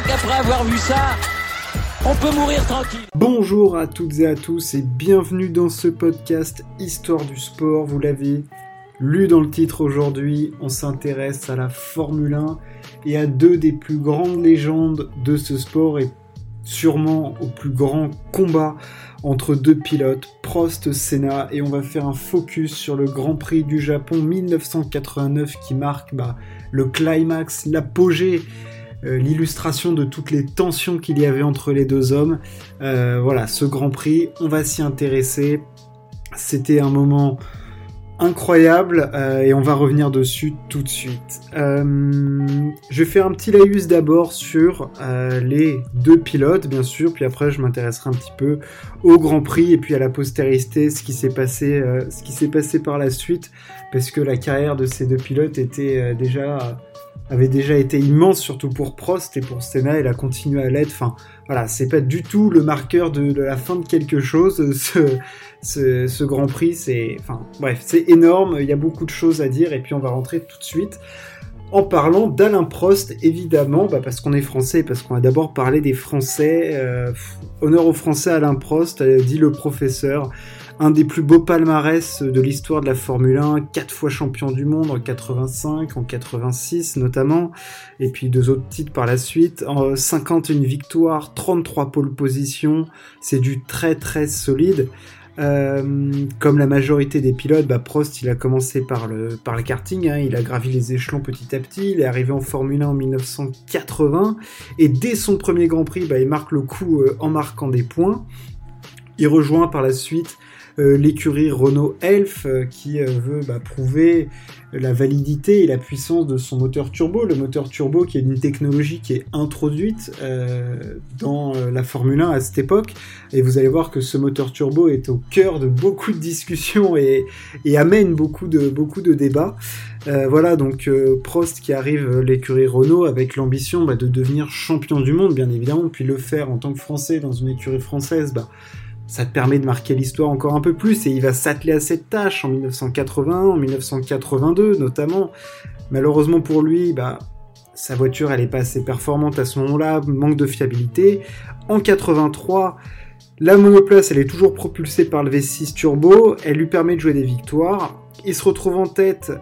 crois qu'après avoir vu ça, on peut mourir tranquille. Bonjour à toutes et à tous et bienvenue dans ce podcast Histoire du sport. Vous l'avez lu dans le titre aujourd'hui, on s'intéresse à la Formule 1 et à deux des plus grandes légendes de ce sport et sûrement au plus grand combat entre deux pilotes, Prost Senna, et on va faire un focus sur le Grand Prix du Japon 1989 qui marque bah, le climax, l'apogée, euh, l'illustration de toutes les tensions qu'il y avait entre les deux hommes. Euh, voilà, ce Grand Prix, on va s'y intéresser. C'était un moment incroyable euh, et on va revenir dessus tout de suite. Je vais faire un petit laïus d'abord sur les deux pilotes, bien sûr, puis après je m'intéresserai un petit peu au Grand Prix et puis à la postérité, ce qui s'est passé, ce qui s'est passé par la suite, parce que la carrière de ces deux pilotes était déjà avait déjà été immense, surtout pour Prost et pour Senna, elle a continué à l'être. Enfin, voilà, c'est pas du tout le marqueur de, la fin de quelque chose. Ce, ce, Grand Prix, c'est, enfin, bref, c'est énorme. Il y a beaucoup de choses à dire, et puis on va rentrer tout de suite en parlant d'Alain Prost, évidemment, bah parce qu'on est français, parce qu'on va d'abord parler des Français. Euh, honneur aux Français, Alain Prost, euh, dit le professeur un des plus beaux palmarès de l'histoire de la Formule 1, quatre fois champion du monde en 85, en 86 notamment, et puis deux autres titres par la suite. En 51 victoires, 33 pole positions, c'est du très très solide. Euh, comme la majorité des pilotes, bah Prost il a commencé par le, par karting, hein. il a gravi les échelons petit à petit, il est arrivé en Formule 1 en 1980, et dès son premier Grand Prix, bah, il marque le coup euh, en marquant des points. Il rejoint par la suite euh, l'écurie Renault Elf qui veut bah, prouver la validité et la puissance de son moteur turbo. Le moteur turbo qui est une technologie qui est introduite dans la Formule 1 à cette époque. Et vous allez voir que ce moteur turbo est au cœur de beaucoup de discussions et, amène beaucoup de, beaucoup de débats. voilà, donc Prost qui arrive l'écurie Renault avec l'ambition bah, de devenir champion du monde, bien évidemment, puis le faire en tant que Français dans une écurie française, bah, ça te permet de marquer l'histoire encore un peu plus et il va s'atteler à cette tâche en 1980, en 1982 notamment. Malheureusement pour lui, bah, sa voiture elle est pas assez performante à ce moment-là, manque de fiabilité. En 83, la monoplace elle est toujours propulsée par le V6 turbo, elle lui permet de jouer des victoires. Il se retrouve en tête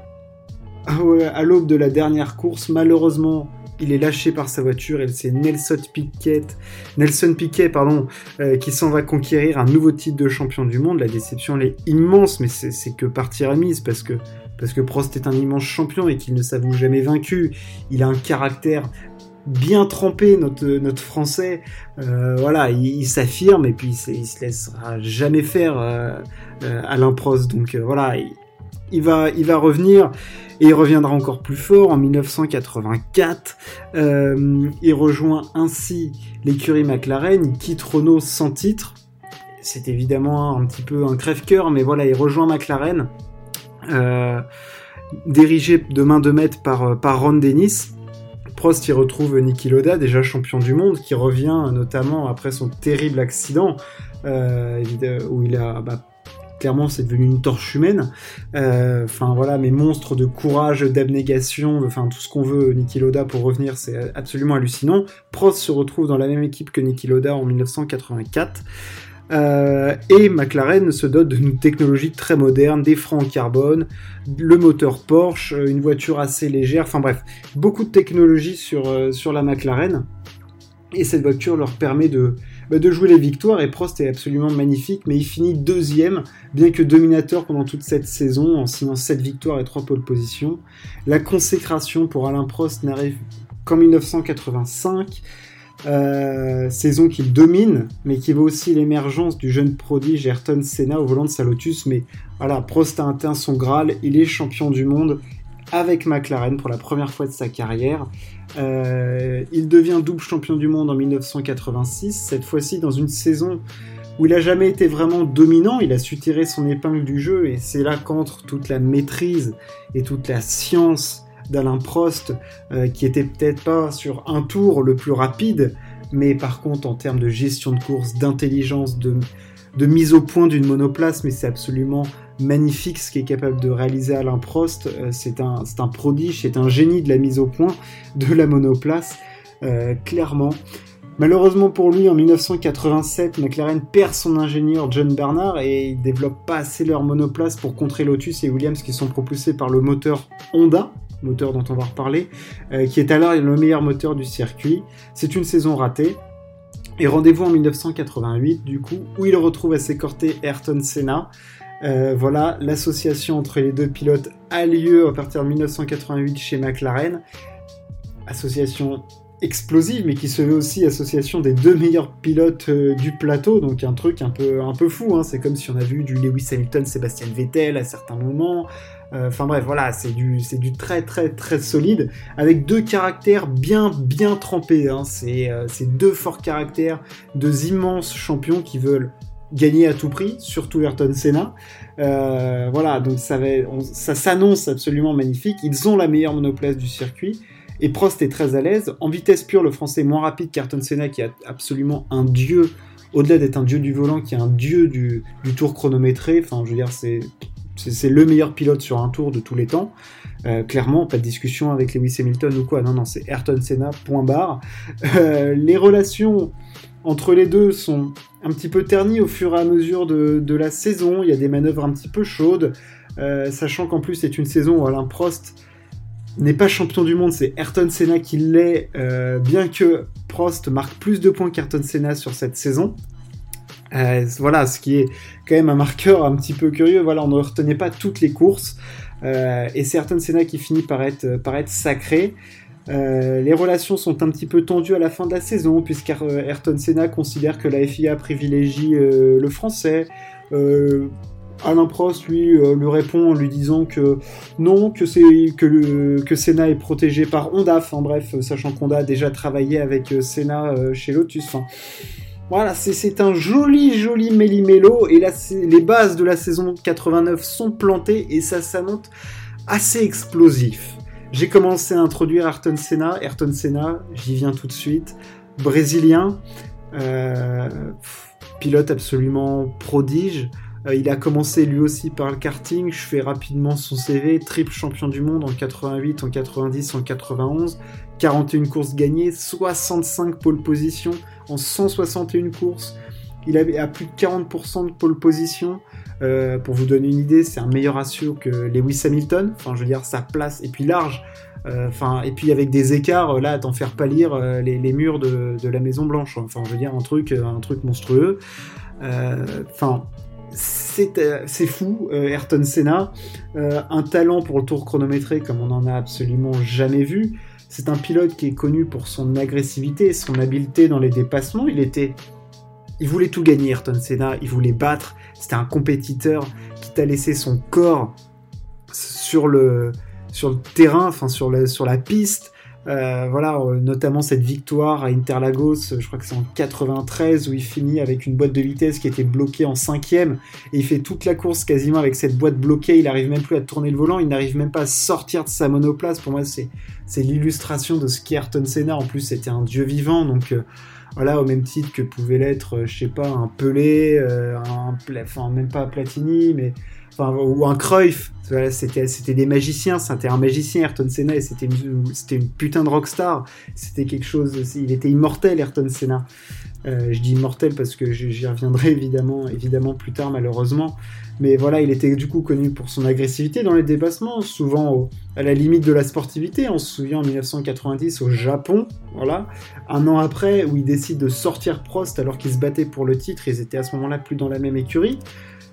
à l'aube de la dernière course, malheureusement il est lâché par sa voiture et c'est Nelson Piquet, Nelson Piquet pardon, euh, qui s'en va conquérir un nouveau titre de champion du monde. La déception est immense, mais c'est que partie remise parce que parce que Prost est un immense champion et qu'il ne s'avoue jamais vaincu. Il a un caractère bien trempé, notre, notre français. Euh, voilà, il, s'affirme et puis il, se laissera jamais faire euh, Alain Prost. Donc voilà, il, va, il va revenir et il reviendra encore plus fort en 1984. Euh, il rejoint ainsi l'écurie McLaren, il quitte Renault sans titre. C'est évidemment un petit peu un crève-cœur, mais voilà, il rejoint McLaren, euh, dirigé de main de maître par, par Ron Dennis. Prost y retrouve Niki Loda, déjà champion du monde, qui revient notamment après son terrible accident, euh, où il a bah, clairement c'est devenu une torche humaine. Euh, enfin voilà, mes monstres de courage, d'abnégation, enfin tout ce qu'on veut, Niki Loda pour revenir, c'est absolument hallucinant. Prost se retrouve dans la même équipe que Niki Loda en 1984. Euh, et McLaren se dote d'une technologie très moderne, des freins en carbone, le moteur Porsche, une voiture assez légère, enfin bref, beaucoup de technologie sur, euh, sur la McLaren. Et cette voiture leur permet de, bah, de jouer les victoires et Prost est absolument magnifique, mais il finit deuxième, bien que dominateur pendant toute cette saison en signant 7 victoires et 3 pole positions. La consécration pour Alain Prost n'arrive qu'en 1985. Euh, saison qu'il domine, mais qui vaut aussi l'émergence du jeune prodige Ayrton Senna au volant de sa Lotus. Mais voilà, Prost a atteint son Graal, il est champion du monde avec McLaren pour la première fois de sa carrière. Euh, il devient double champion du monde en 1986, cette fois-ci dans une saison où il n'a jamais été vraiment dominant, il a su tirer son épingle du jeu, et c'est là qu'entre toute la maîtrise et toute la science d'Alain Prost, euh, qui était peut-être pas sur un tour le plus rapide, mais par contre en termes de gestion de course, d'intelligence, de, de mise au point d'une monoplace, mais c'est absolument magnifique ce qu'est capable de réaliser Alain Prost. Euh, c'est un, un prodige, c'est un génie de la mise au point de la monoplace. clairement. Malheureusement pour lui, en 1987, McLaren perd son ingénieur John Bernard et ils développent pas assez leur monoplace pour contrer Lotus et Williams qui sont propulsés par le moteur Honda, moteur dont on va reparler, euh, qui est alors le meilleur moteur du circuit. C'est une saison ratée. Et rendez-vous en 1988, du coup, où il retrouve à ses côtés Ayrton Senna. Euh, voilà, l'association entre les deux pilotes a lieu à partir de 1988 chez McLaren. Association explosive, mais qui se veut aussi association des deux meilleurs pilotes euh, du plateau, donc un truc un peu, un peu fou. Hein. C'est comme si on a vu du Lewis Hamilton, Sébastien Vettel à certains moments. Euh, enfin bref, voilà, c'est du, c'est du très très très solide, avec deux caractères bien bien trempés. Hein. C'est, euh, deux forts caractères, deux immenses champions qui veulent gagner à tout prix, surtout Ayrton Senna. voilà, donc ça, s'annonce absolument magnifique. Ils ont la meilleure monoplace du circuit. Et Prost est très à l'aise. En vitesse pure, le français est moins rapide qu'Ayrton Senna, qui est absolument un dieu, au-delà d'être un dieu du volant, qui est un dieu du, tour chronométré. Enfin, je veux dire, c'est, c'est, le meilleur pilote sur un tour de tous les temps. Euh, clairement, pas de discussion avec Lewis Hamilton ou quoi. Non, non, c'est Ayrton Senna, point barre. Euh, les relations entre les deux sont un petit peu ternies au fur et à mesure de, la saison. Il y a des manœuvres un petit peu chaudes, euh, sachant qu'en plus c'est une saison où Alain Prost n'est pas champion du monde, c'est Ayrton Senna qui l'est, euh, bien que Prost marque plus de points qu'Ayrton Senna sur cette saison. Euh, voilà, ce qui est quand même un marqueur un petit peu curieux. Voilà, on ne retenait pas toutes les courses. Et c'est Ayrton Senna qui finit par être sacré. Les relations sont un petit peu tendues à la fin de la saison, puisqu'Ayrton Senna considère que la FIA privilégie le français. Alain Prost lui euh, lui répond en lui disant que non, que Senna est protégé par Honda. Enfin bref, sachant qu'Honda a déjà travaillé avec euh, Senna euh, chez Lotus. Voilà, c'est un joli joli méli-mélo et les bases de la saison 89 sont plantées et ça s'annonce assez explosif. J'ai commencé à introduire Ayrton Senna. Ayrton Senna, j'y viens tout de suite. Brésilien, pilote absolument prodige. Euh, il a commencé lui aussi par le karting. Je fais rapidement son CV. Triple champion du monde en 88, en 90, en 91. 41 courses gagnées, 65 pole position en 161 courses. Il avait à plus de 40% de pole position. Euh, pour vous donner une idée, c'est un meilleur ratio que Lewis Hamilton. Enfin, je veux dire, sa place est puis large. Euh, enfin, et puis avec des écarts, là, à t'en faire pâlir les, murs de, la Maison Blanche. Enfin, je veux dire, un truc, un truc monstrueux. Enfin, euh, c'est fou, euh, Ayrton Senna. Euh, un talent pour le tour chronométré comme on n'en a absolument jamais vu. C'est un pilote qui est connu pour son agressivité, son habileté dans les dépassements. Il était. Il voulait tout gagner, Ayrton Senna. Il voulait battre. C'était un compétiteur qui t'a laissé son corps sur le, terrain, enfin sur, sur la piste. Euh, voilà, euh, notamment cette victoire à Interlagos, je crois que c'est en 93, où il finit avec une boîte de vitesse qui était bloquée en cinquième, et il fait toute la course quasiment avec cette boîte bloquée, il n'arrive même plus à tourner le volant, il n'arrive même pas à sortir de sa monoplace. Pour moi, c'est, l'illustration de ce qu'est Ayrton Senna. En plus, c'était un dieu vivant, donc euh, voilà, au même titre que pouvait l'être, je sais pas, un Pelé, un, enfin même pas Platini, mais ou un Cruyff, c'était des magiciens, c'était un magicien Ayrton Senna et c'était une, une, putain de rockstar, c'était quelque chose, il était immortel Ayrton Senna. Euh, je dis immortel parce que j'y reviendrai évidemment, évidemment plus tard malheureusement, mais voilà, il était du coup connu pour son agressivité dans les dépassements, souvent à la limite de la sportivité. On se souvient en 1990 au Japon, voilà, un an après où il décide de sortir Prost alors qu'il se battait pour le titre, ils étaient à ce moment-là plus dans la même écurie.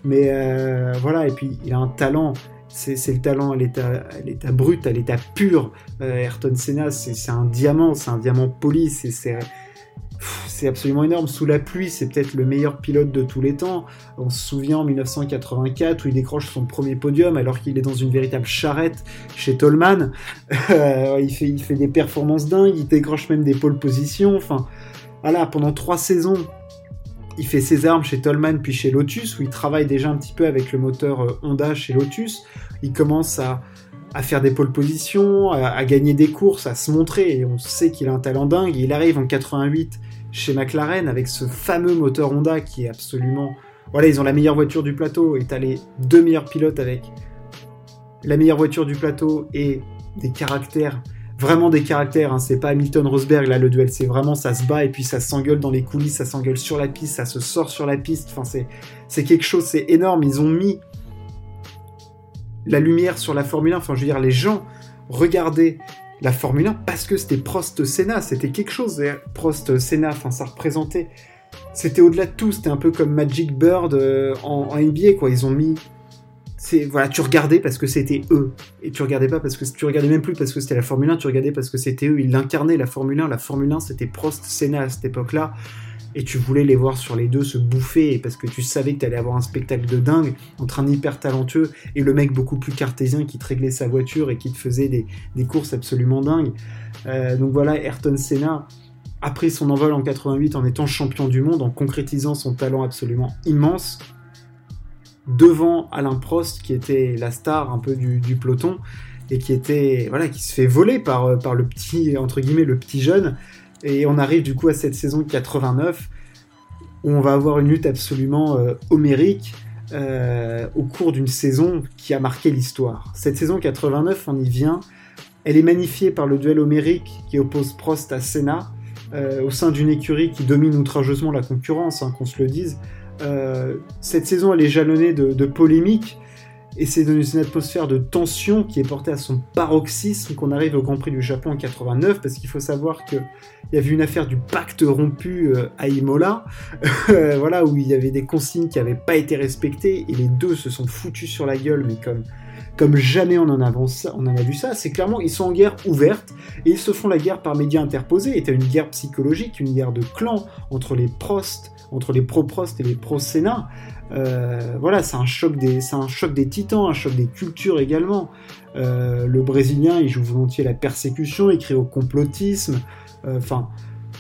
Mais euh, voilà, et puis il a un talent, c'est le talent à l'état brut, à l'état pur. Euh, Ayrton Senna, c'est un diamant, c'est un diamant poli, c'est absolument énorme. Sous la pluie, c'est peut-être le meilleur pilote de tous les temps. On se souvient en 1984 où il décroche son premier podium alors qu'il est dans une véritable charrette chez Tolman. Euh, il, fait, des performances dingues, il décroche même des pôles positions. Enfin, voilà, pendant trois saisons, il fait ses armes chez Tolman puis chez Lotus, où il travaille déjà un petit peu avec le moteur euh, Honda chez Lotus. Il commence à, faire des pole positions, à, gagner des courses, à se montrer, et on sait qu'il a un talent dingue. Il arrive en 88 chez McLaren avec ce fameux moteur Honda qui est absolument... Voilà, ils ont la meilleure voiture du plateau, et t'as les deux meilleurs pilotes avec la meilleure voiture du plateau et des caractères vraiment des caractères. Hein. C'est pas Hamilton Rosberg là le duel, c'est vraiment ça se bat et puis ça s'engueule dans les coulisses, ça s'engueule sur la piste, ça se sort sur la piste. Enfin c'est quelque chose, c'est énorme. Ils ont mis la lumière sur la Formule 1. Enfin je veux dire les gens regardaient la Formule 1 parce que c'était Prost Senna, c'était quelque chose. Prost Senna, enfin ça représentait. C'était au-delà de tout, c'était un peu comme Magic Bird euh, en, NBA quoi. Ils ont mis voilà, tu regardais parce que c'était eux. Et tu regardais pas parce que tu regardais même plus parce que c'était la Formule 1, tu regardais parce que c'était eux. Ils l'incarnaient la Formule 1. La Formule 1, c'était Prost, Senna à cette époque-là. Et tu voulais les voir sur les deux se bouffer parce que tu savais que tu allais avoir un spectacle de dingue entre un hyper talentueux et le mec beaucoup plus cartésien qui te réglait sa voiture et qui te faisait des, courses absolument dingues. Euh, donc voilà, Ayrton Senna a pris son envol en 88 en étant champion du monde, en concrétisant son talent absolument immense devant Alain Prost, qui était la star un peu du, peloton, et qui était voilà, qui se fait voler par, euh, par le petit entre guillemets le petit jeune. Et on arrive du coup à cette saison 89 où on va avoir une lutte absolument euh, homérique euh, au cours d'une saison qui a marqué l'histoire. Cette saison 89, on y vient. Elle est magnifiée par le duel homérique qui oppose Prost à Senna au sein d'une écurie qui domine outrageusement la concurrence, hein, qu'on se le dise. Euh, cette saison, elle est jalonnée de, polémiques, et c'est dans une atmosphère de tension qui est portée à son paroxysme qu'on arrive au Grand Prix du Japon en 89, parce qu'il faut savoir qu'il y avait une affaire du pacte rompu euh, à Imola, euh, voilà, où il y avait des consignes qui n'avaient pas été respectées, et les deux se sont foutus sur la gueule, mais comme comme jamais on en, a, on en a vu ça, c'est clairement ils sont en guerre ouverte et ils se font la guerre par médias interposés. C'était une guerre psychologique, une guerre de clans entre les Prost entre les pro-Prost et les pro-Sénat. Euh, voilà, c'est un choc des, c'est un choc des titans, un choc des cultures également. Euh, le Brésilien, il joue volontiers la persécution, il crie au complotisme. Euh, enfin,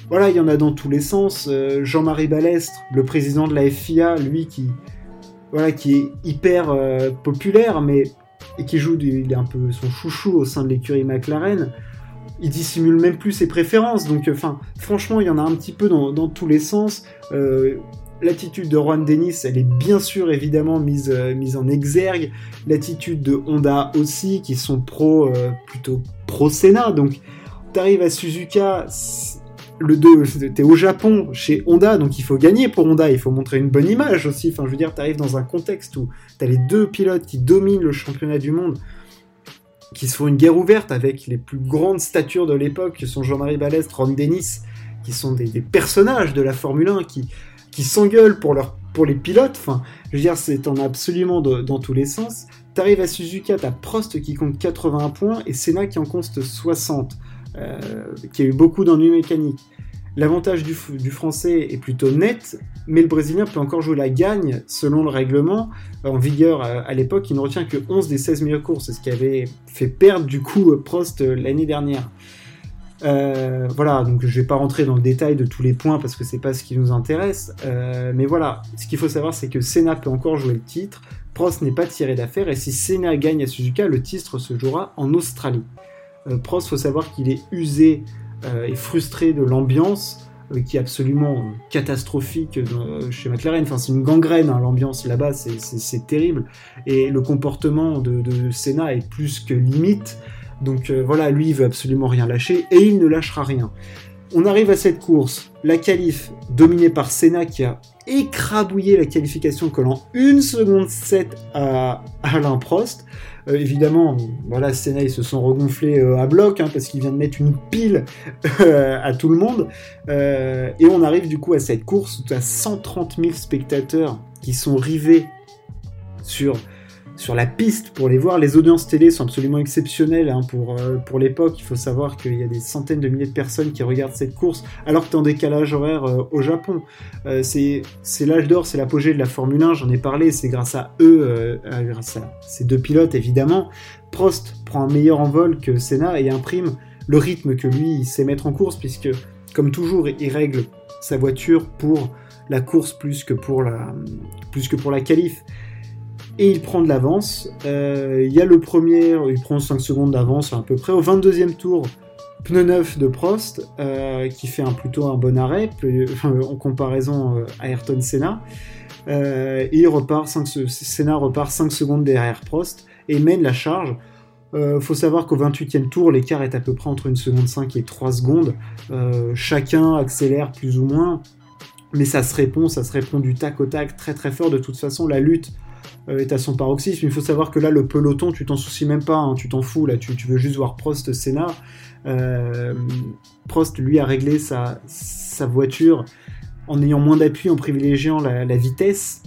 voilà, il y en a dans tous les sens. Jean-Marie Balestre, le président de la FIA, lui qui, voilà, qui est hyper populaire, mais et qui joue, il est un peu son chouchou au sein de l'écurie McLaren il dissimule même plus ses préférences. Donc, enfin, franchement, il y en a un petit peu dans, tous les sens. Euh, l'attitude de Juan Dennis, elle est bien sûr évidemment mise, euh, mise en exergue. L'attitude de Honda aussi, qui sont pro, euh, plutôt pro Senna. Donc, t'arrives à Suzuka, le 2, t'es au Japon, chez Honda, donc il faut gagner pour Honda, il faut montrer une bonne image aussi. Enfin, je veux dire, t'arrives dans un contexte où t'as les deux pilotes qui dominent le championnat du monde qui se font une guerre ouverte avec les plus grandes statures de l'époque, qui sont Jean-Marie Balestre, Ron Dennis, qui sont des, personnages de la Formule 1, qui, qui s'engueulent pour, leur, pour les pilotes. Enfin, je veux dire, c'est en absolument dans tous les sens. T'arrives à Suzuka, t'as Prost qui compte 81 points et Senna qui en compte 60, euh, qui a eu beaucoup d'ennuis mécaniques. L'avantage du, français est plutôt net, mais le brésilien peut encore jouer la gagne selon le règlement en vigueur à, l'époque. Il ne retient que 11 des 16 meilleures courses, ce qui avait fait perdre du coup Prost l'année dernière. Euh, voilà, donc je vais pas rentrer dans le détail de tous les points parce que c'est pas ce qui nous intéresse. Euh, mais voilà, ce qu'il faut savoir, c'est que Senna peut encore jouer le titre. Prost n'est pas tiré d'affaire et si Senna gagne à Suzuka, le titre se jouera en Australie. Prost, faut savoir qu'il est usé euh, est frustré de l'ambiance euh, qui est absolument catastrophique euh, chez McLaren. Enfin, c'est une gangrène, hein, l'ambiance là-bas, c'est terrible. Et le comportement de, de, Senna est plus que limite. Donc voilà, lui, il veut absolument rien lâcher et il ne lâchera rien. On arrive à cette course, la qualif dominée par Senna qui a écrabouillé la qualification collant 1 seconde 7 à Alain Prost. Euh, évidemment, voilà, Senna, ils se sont regonflés euh, à bloc, hein, parce qu'il vient de mettre une pile euh, à tout le monde. et on arrive du coup à cette course où tu as 130 000 spectateurs qui sont rivés sur sur la piste pour les voir. Les audiences télé sont absolument exceptionnelles hein, pour, euh, pour l'époque. Il faut savoir qu'il y a des centaines de milliers de personnes qui regardent cette course alors que tu en décalage horaire euh, au Japon. Euh, c'est l'âge d'or, c'est l'apogée de la Formule 1, j'en ai parlé, c'est grâce à eux, grâce à ces deux pilotes évidemment. Prost prend un meilleur envol que Senna et imprime le rythme que lui sait mettre en course puisque comme toujours il règle sa voiture pour la course plus que pour la, plus que pour la qualif et il prend de l'avance. Euh, il y a le premier, il prend 5 secondes d'avance à peu près. Au 22e tour, pneu neuf de Prost, euh, qui fait un, plutôt un bon arrêt en comparaison euh, à Ayrton Senna. il repart 5, Senna repart 5 secondes derrière Prost et mène la charge. Euh, faut savoir qu'au 28e tour, l'écart est à peu près entre 1 seconde 5 et 3 secondes. Chacun accélère plus ou moins, mais ça se répond, ça se répond du tac au tac très très fort. De toute façon, la lutte est à son paroxysme. Il faut savoir que là, le peloton, tu t'en soucies même pas, hein, tu t'en fous, là, tu, veux juste voir Prost, Senna. Prost, lui, a réglé sa, voiture en ayant moins d'appui, en privilégiant la, vitesse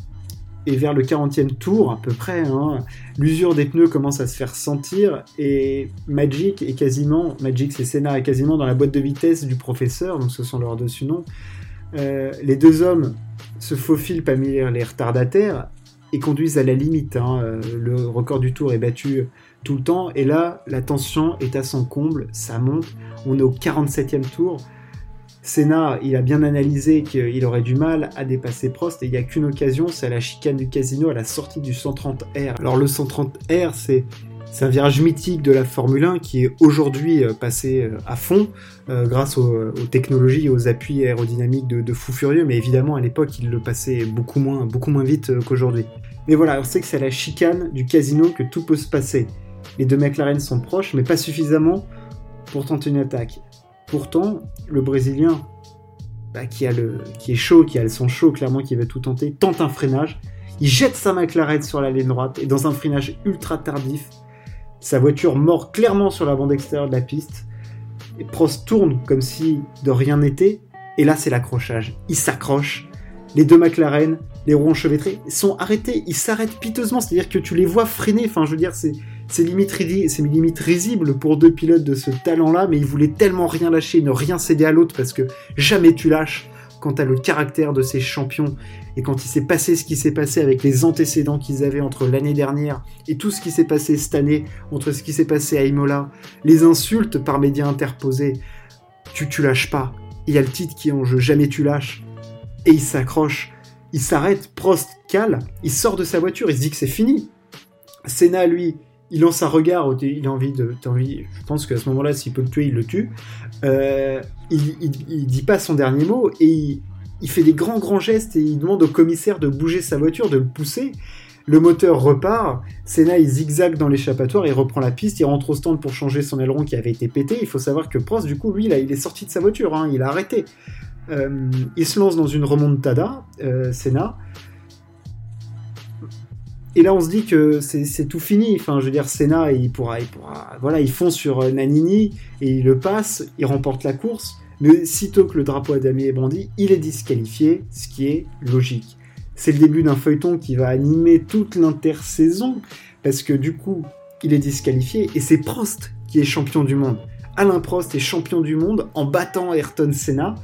et vers le 40e tour à peu près, hein, l'usure des pneus commence à se faire sentir et Magic est quasiment, Magic c'est Senna est quasiment dans la boîte de vitesse du professeur, donc ce sont leurs dessus noms. Euh, les deux hommes se faufilent parmi les retardataires et conduisent à la limite. Hein, euh, le record du tour est battu tout le temps et là la tension est à son comble, ça monte. On est au 47e tour. Senna, il a bien analysé qu'il aurait du mal à dépasser Prost et il n'y a qu'une occasion, c'est à la chicane du casino à la sortie du 130R. Alors le 130R, c'est un virage mythique de la Formule 1 qui est aujourd'hui euh, passé euh, à fond euh, grâce aux, technologies et aux appuis aérodynamiques de, fou furieux, mais évidemment à l'époque il le passait beaucoup moins, vite qu'aujourd'hui. Mais voilà, on sait que c'est à la chicane du casino que tout peut se passer. Les deux McLaren sont proches, mais pas suffisamment pour tenter une attaque. Pourtant, le Brésilien, bah, qui est chaud, qui a le son chaud, clairement, qui va tout tenter, tente un freinage. Il jette sa McLaren sur la ligne droite et dans un freinage ultra tardif, sa voiture mord clairement sur la bande extérieure de la piste. Et Prost tourne comme si de rien n'était. Et là, c'est l'accrochage. Il s'accroche. Les deux McLaren, les roues enchevêtrés, sont arrêtés. Ils s'arrêtent piteusement. C'est-à-dire que tu les vois freiner. Enfin, je veux dire, c'est c'est limite risible pour deux pilotes de ce talent-là, mais ils voulaient tellement rien lâcher, ne rien céder à l'autre, parce que jamais tu lâches quand t'as le caractère de ces champions, et quand il s'est passé ce qui s'est passé avec les antécédents qu'ils avaient entre l'année dernière et tout ce qui s'est passé cette année, entre ce qui s'est passé à Imola, les insultes par médias interposés, tu, tu lâches pas. Il y a le titre qui est en jeu, jamais tu lâches. Et il s'accroche, il s'arrête, Prost cale, il sort de sa voiture, il se dit que c'est fini. Senna, lui, il lance un regard, il a envie de, envie, je pense qu'à ce moment-là, s'il peut le tuer, il le tue. Euh, il, dit pas son dernier mot et il, fait des grands grands gestes et il demande au commissaire de bouger sa voiture, de le pousser. Le moteur repart, Senna il zigzague dans l'échappatoire, il reprend la piste, il rentre au stand pour changer son aileron qui avait été pété. Il faut savoir que Prost, du coup, lui, là, il est sorti de sa voiture, hein, il a arrêté. Euh, il se lance dans une remontada, euh, Senna. Et là, on se dit que c'est tout fini. Enfin, je veux dire, Senna, il pourra, il pourra, voilà, ils font sur euh, Nanini et il le passe, il remporte la course. Mais sitôt que le drapeau à damier est brandi, il est disqualifié, ce qui est logique. C'est le début d'un feuilleton qui va animer toute l'intersaison, parce que du coup, il est disqualifié et c'est Prost qui est champion du monde. Alain Prost est champion du monde en battant Ayrton Senna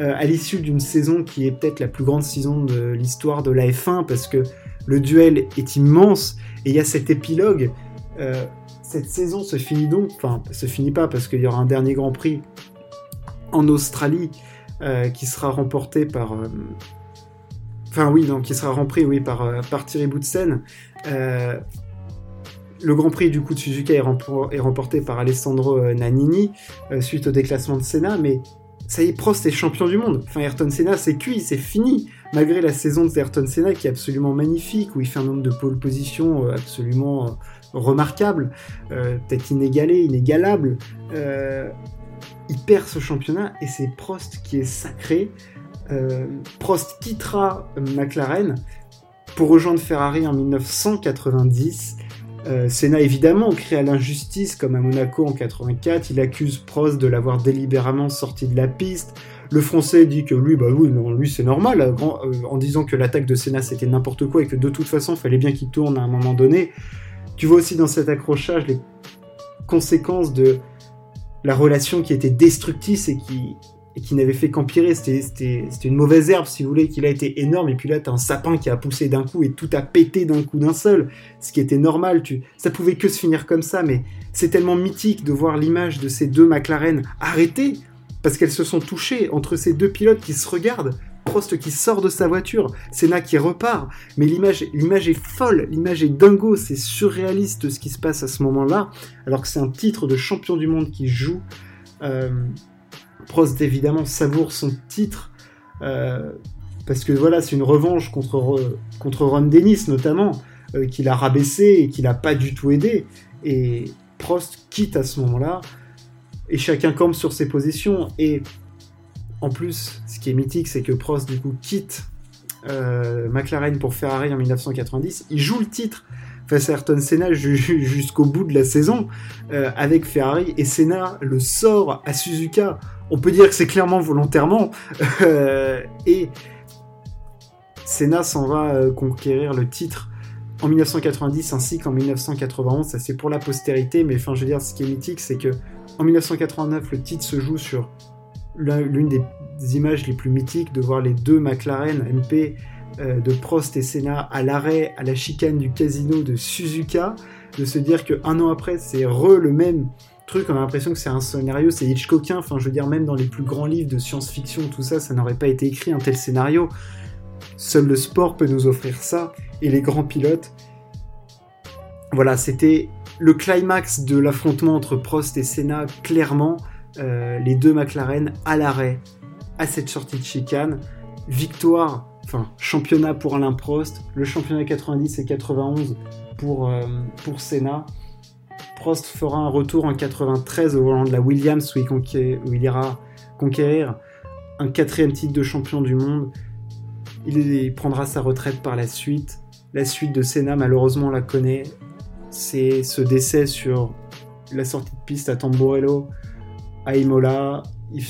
euh, à l'issue d'une saison qui est peut-être la plus grande saison de l'histoire de la F1 parce que le duel est immense et il y a cet épilogue. Euh, cette saison se finit donc, enfin, se finit pas parce qu'il y aura un dernier Grand Prix en Australie euh, qui sera remporté par. Euh, enfin, oui, donc qui sera remporté oui, par, par Thierry Boutsen. le Grand Prix du coup de Suzuka est, remporté par Alessandro Nannini suite au déclassement de Senna, mais ça y est, Prost est champion du monde. Enfin, Ayrton Senna, c'est cuit, c'est fini malgré la saison de Ayrton Senna qui est absolument magnifique, où il fait un nombre de pole position euh, absolument euh, remarquable, euh, peut-être inégalé, inégalable, il perd ce championnat et c'est Prost qui est sacré. Prost quittera McLaren pour rejoindre Ferrari en 1990. Senna évidemment crée l'injustice comme à Monaco en 84, il accuse Prost de l'avoir délibérément sorti de la piste, le français dit que lui, bah oui, lui c'est normal, euh, en disant que l'attaque de Senna c'était n'importe quoi et que de toute façon, il fallait bien qu'il tourne à un moment donné. Tu vois aussi dans cet accrochage les conséquences de la relation qui était destructrice et qui, qui n'avait fait qu'empirer. C'était une mauvaise herbe, si vous voulez, qu'il a été énorme. Et puis là, t'as un sapin qui a poussé d'un coup et tout a pété d'un coup d'un seul. Ce qui était normal. Ça pouvait que se finir comme ça, mais c'est tellement mythique de voir l'image de ces deux McLaren arrêtés parce qu'elles se sont touchées entre ces deux pilotes qui se regardent. Prost qui sort de sa voiture, Senna qui repart, mais l'image, est folle, l'image est dingo, c'est surréaliste ce qui se passe à ce moment-là, alors que c'est un titre de champion du monde qui joue. Euh, Prost évidemment savoure son titre, euh, parce que voilà, c'est une revanche contre, contre Ron Dennis notamment, euh, qui l'a rabaissé et qui l'a pas du tout aidé. Et Prost quitte à ce moment-là et chacun campe sur ses positions. Et en plus, ce qui est mythique, c'est que Prost du coup quitte euh, McLaren pour Ferrari en 1990. Il joue le titre face à Ayrton Senna jusqu'au bout de la saison euh, avec Ferrari et Senna le sort à Suzuka. On peut dire que c'est clairement volontairement euh, et Senna s'en va conquérir le titre en 1990 ainsi qu'en 1991. Ça c'est pour la postérité, mais enfin je veux dire ce qui est mythique, c'est que en 1989 le titre se joue sur l'une des images les plus mythiques de voir les deux McLaren MP euh, de Prost et Senna à l'arrêt à la chicane du casino de Suzuka, de se dire qu'un an après c'est re le même truc, on a l'impression que c'est un scénario, c'est Hitchcockien, enfin je veux dire même dans les plus grands livres de science-fiction, tout ça, ça n'aurait pas été écrit un tel scénario. Seul le sport peut nous offrir ça, et les grands pilotes. Voilà, c'était le climax de l'affrontement entre Prost et Senna, clairement. Euh, les deux McLaren à l'arrêt à cette sortie de chicane. Victoire, enfin championnat pour Alain Prost, le championnat 90 et 91 pour, euh, pour Senna. Prost fera un retour en 93 au volant de la Williams où il, il ira conquérir un quatrième titre de champion du monde. Il prendra sa retraite par la suite. La suite de Senna, malheureusement, la connaît. C'est ce décès sur la sortie de piste à Tamburello à Imola. Il,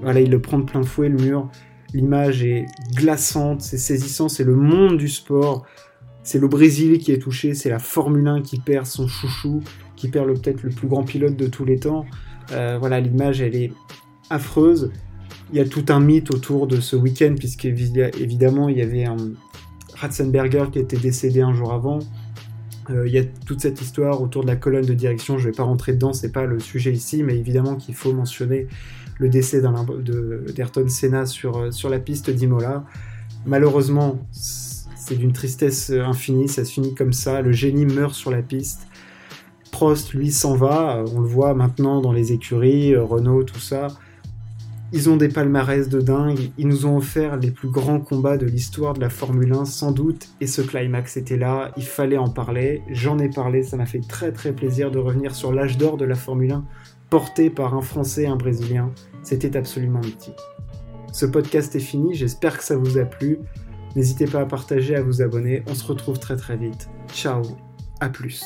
voilà, il le prend de plein fouet, le mur. L'image est glaçante, c'est saisissant, c'est le monde du sport. C'est le Brésil qui est touché, c'est la Formule 1 qui perd son chouchou, qui perd peut-être le plus grand pilote de tous les temps. Euh, voilà, l'image, elle est affreuse. Il y a tout un mythe autour de ce week-end, puisqu'évidemment, il y avait un Ratzenberger qui était décédé un jour avant. Euh, il y a toute cette histoire autour de la colonne de direction, je ne vais pas rentrer dedans, c'est pas le sujet ici, mais évidemment qu'il faut mentionner le décès d'Ayrton Senna sur, euh, sur la piste d'Imola. Malheureusement, c'est d'une tristesse infinie, ça se finit comme ça, le génie meurt sur la piste. Prost, lui, s'en va, on le voit maintenant dans les écuries, euh, Renault, tout ça. Ils ont des palmarès de dingue, ils nous ont offert les plus grands combats de l'histoire de la Formule 1 sans doute, et ce climax était là, il fallait en parler, j'en ai parlé, ça m'a fait très très plaisir de revenir sur l'âge d'or de la Formule 1, porté par un Français et un Brésilien, c'était absolument mythique. Ce podcast est fini, j'espère que ça vous a plu, n'hésitez pas à partager, à vous abonner, on se retrouve très très vite, ciao, à plus.